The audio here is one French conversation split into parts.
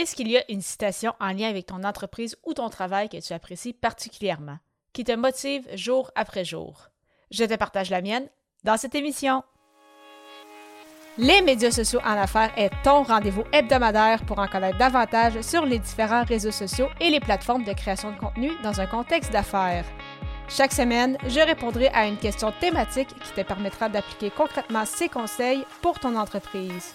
Est-ce qu'il y a une citation en lien avec ton entreprise ou ton travail que tu apprécies particulièrement, qui te motive jour après jour? Je te partage la mienne dans cette émission. Les médias sociaux en affaires est ton rendez-vous hebdomadaire pour en connaître davantage sur les différents réseaux sociaux et les plateformes de création de contenu dans un contexte d'affaires. Chaque semaine, je répondrai à une question thématique qui te permettra d'appliquer concrètement ces conseils pour ton entreprise.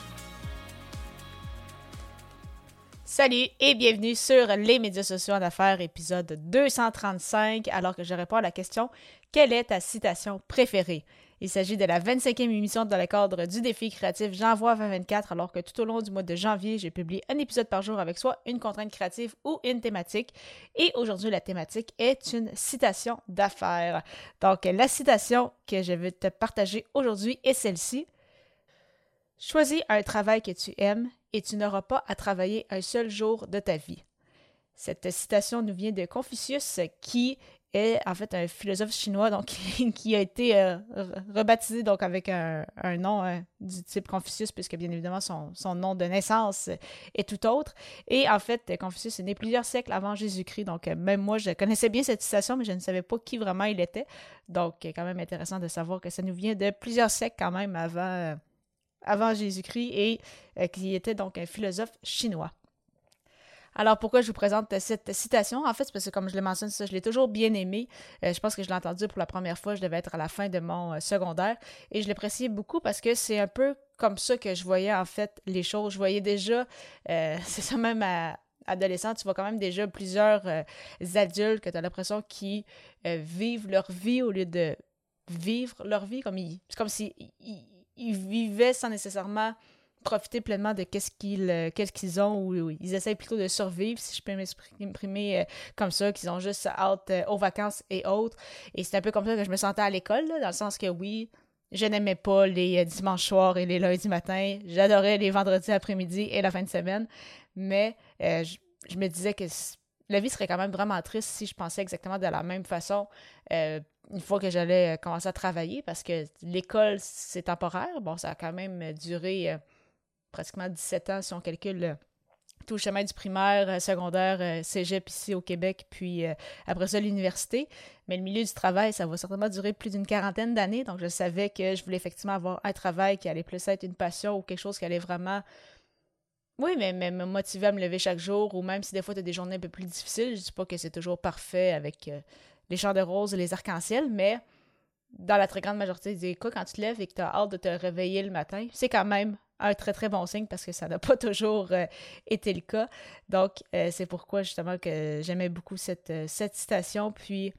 Salut et bienvenue sur les médias sociaux en affaires, épisode 235, alors que je réponds à la question Quelle est ta citation préférée? Il s'agit de la 25e émission dans le cadre du défi créatif J'envoie 2024, alors que tout au long du mois de janvier, j'ai publié un épisode par jour avec soit une contrainte créative ou une thématique. Et aujourd'hui, la thématique est une citation d'affaires. Donc, la citation que je vais te partager aujourd'hui est celle-ci. Choisis un travail que tu aimes et tu n'auras pas à travailler un seul jour de ta vie. Cette citation nous vient de Confucius qui est en fait un philosophe chinois donc, qui a été euh, rebaptisé donc avec un, nom euh, du type Confucius, puisque bien évidemment son, son, nom de naissance est tout autre. Et en fait, Confucius est né plusieurs siècles avant Jésus-Christ. Donc même moi, je connaissais bien cette citation, mais je ne savais pas qui vraiment il était. Donc quand même intéressant de savoir que ça nous vient de plusieurs siècles quand même avant, euh, avant Jésus-Christ et qui était donc un philosophe chinois. Alors, pourquoi je vous présente cette citation? En fait, c'est parce que, comme je l'ai mentionné, ça, je l'ai toujours bien aimé. Euh, je pense que je l'ai entendu pour la première fois, je devais être à la fin de mon euh, secondaire. Et je l'appréciais beaucoup parce que c'est un peu comme ça que je voyais, en fait, les choses. Je voyais déjà, euh, c'est ça même à adolescent, tu vois quand même déjà plusieurs adultes que tu as l'impression qui vivent leur vie au lieu de vivre leur vie comme c'est comme s'ils ils vivaient sans nécessairement profiter pleinement de qu'est-ce qu'ils euh, ont ou, ils essayent plutôt de survivre si je peux m'exprimer euh, comme ça qu'ils ont juste hâte euh, aux vacances et autres. Et c'est un peu comme ça que je me sentais à l'école dans le sens que oui je n'aimais pas les dimanches soirs et les lundis matins. J'adorais les vendredis après-midi et la fin de semaine. Mais je, me disais que la vie serait quand même vraiment triste si je pensais exactement de la même façon une fois que j'allais commencer à travailler parce que l'école c'est temporaire bon ça a quand même duré pratiquement 17 ans si on calcule euh, tout le chemin du primaire, euh, secondaire, euh, cégep ici au Québec, puis après ça l'université. Mais le milieu du travail, ça va certainement durer plus d'une quarantaine d'années. Donc je savais que je voulais effectivement avoir un travail qui allait plus être une passion ou quelque chose qui allait vraiment, oui, mais, me motiver à me lever chaque jour, ou même si des fois tu as des journées un peu plus difficiles. Je dis pas que c'est toujours parfait avec les champs de roses et les arcs-en-ciel, mais dans la très grande majorité des cas, quand tu te lèves et que tu as hâte de te réveiller le matin, c'est quand même un très très bon signe parce que ça n'a pas toujours euh, été le cas. Donc, euh, c'est pourquoi justement que j'aimais beaucoup cette, euh, cette citation. Puis,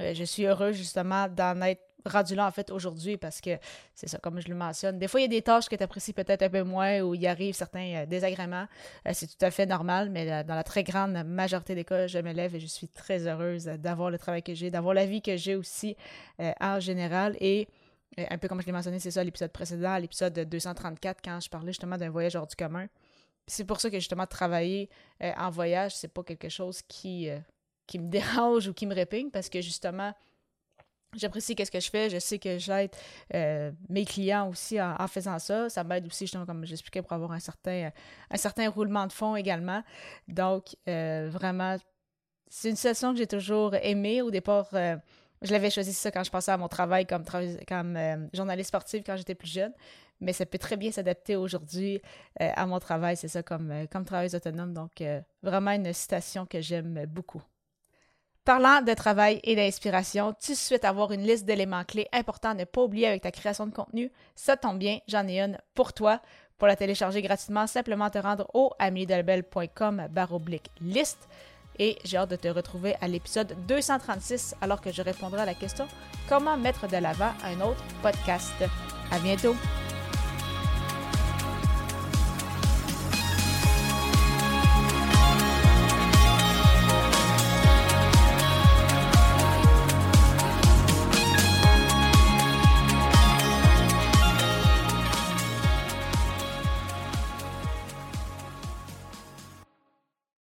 je suis heureuse justement d'en être rendu là en fait aujourd'hui parce que c'est ça, comme je le mentionne. Des fois, il y a des tâches que tu apprécies peut-être un peu moins ou il arrive certains désagréments. c'est tout à fait normal, mais dans la très grande majorité des cas, je me lève et je suis très heureuse d'avoir le travail que j'ai, d'avoir la vie que j'ai aussi en général. Et un peu comme je l'ai mentionné, c'est ça l'épisode précédent, l'épisode 234, quand je parlais justement d'un voyage hors du commun. C'est pour ça que justement travailler euh, en voyage, c'est pas quelque chose qui, euh, qui me dérange ou qui me répigne parce que justement, j'apprécie qu'est-ce que je fais, je sais que j'aide euh, mes clients aussi en, faisant ça. Ça m'aide aussi, justement, comme j'expliquais, pour avoir un certain, un certain roulement de fond également. Donc, vraiment, c'est une situation que j'ai toujours aimée. Au départ, je l'avais choisi ça quand je pensais à mon travail comme, comme euh, journaliste sportive quand j'étais plus jeune, mais ça peut très bien s'adapter aujourd'hui euh, à mon travail, c'est ça, comme, euh, comme travailleuse autonome. Donc, vraiment une citation que j'aime beaucoup. Parlant de travail et d'inspiration, tu souhaites avoir une liste d'éléments clés importants à ne pas oublier avec ta création de contenu? Ça tombe bien, j'en ai une pour toi. Pour la télécharger gratuitement, simplement te rendre au amiedelbel.com liste et j'ai hâte de te retrouver à l'épisode 236 alors que je répondrai à la question comment mettre de l'avant un autre podcast? À bientôt!